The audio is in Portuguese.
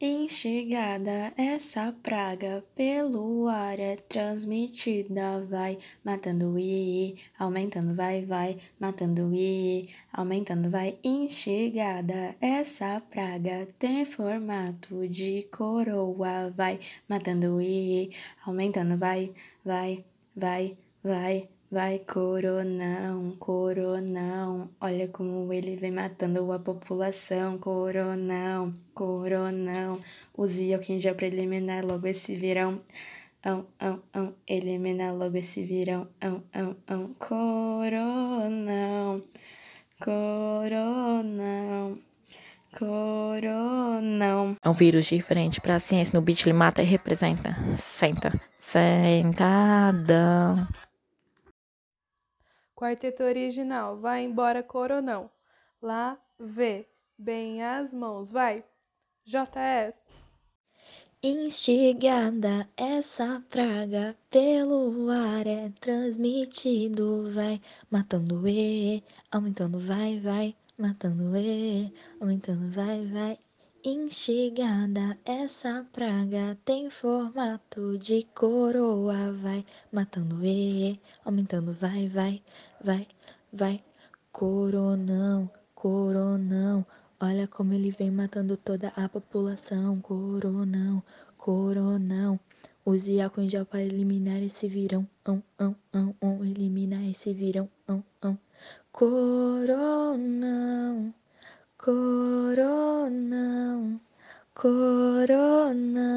instigada essa praga pelo ar é transmitida, vai matando iê, aumentando, vai, vai, matando iê, aumentando, vai, instigada essa praga tem formato de coroa, vai matando iê, aumentando, vai, vai, vai, vai. Vai, coronão, coronão, olha como ele vem matando a população, coronão, coronão. Use gel pra eliminar logo esse virão, ão, ão, ão, eliminar logo esse virão, ão, ão, ão, coronão, coronão. Coronão. É um vírus diferente pra ciência. No beat ele mata e representa. Senta. Sentadão. Quarteto original, vai embora coronão. Lá, vê, bem as mãos, vai. JS. Instigada essa praga pelo ar é transmitido, vai matando e aumentando, vai, vai, matando e aumentando, vai, vai. Instigada essa praga tem formato de coroa, vai matando e aumentando, vai, vai, vai, vai. Coronão, coronão, olha como ele vem matando toda a população. Coronão, coronão. Use álcool em gel para eliminar esse virão. Ão, ão, ão, ão, eliminar esse virão. Ão, ão. Coronão. Coronão, coronão.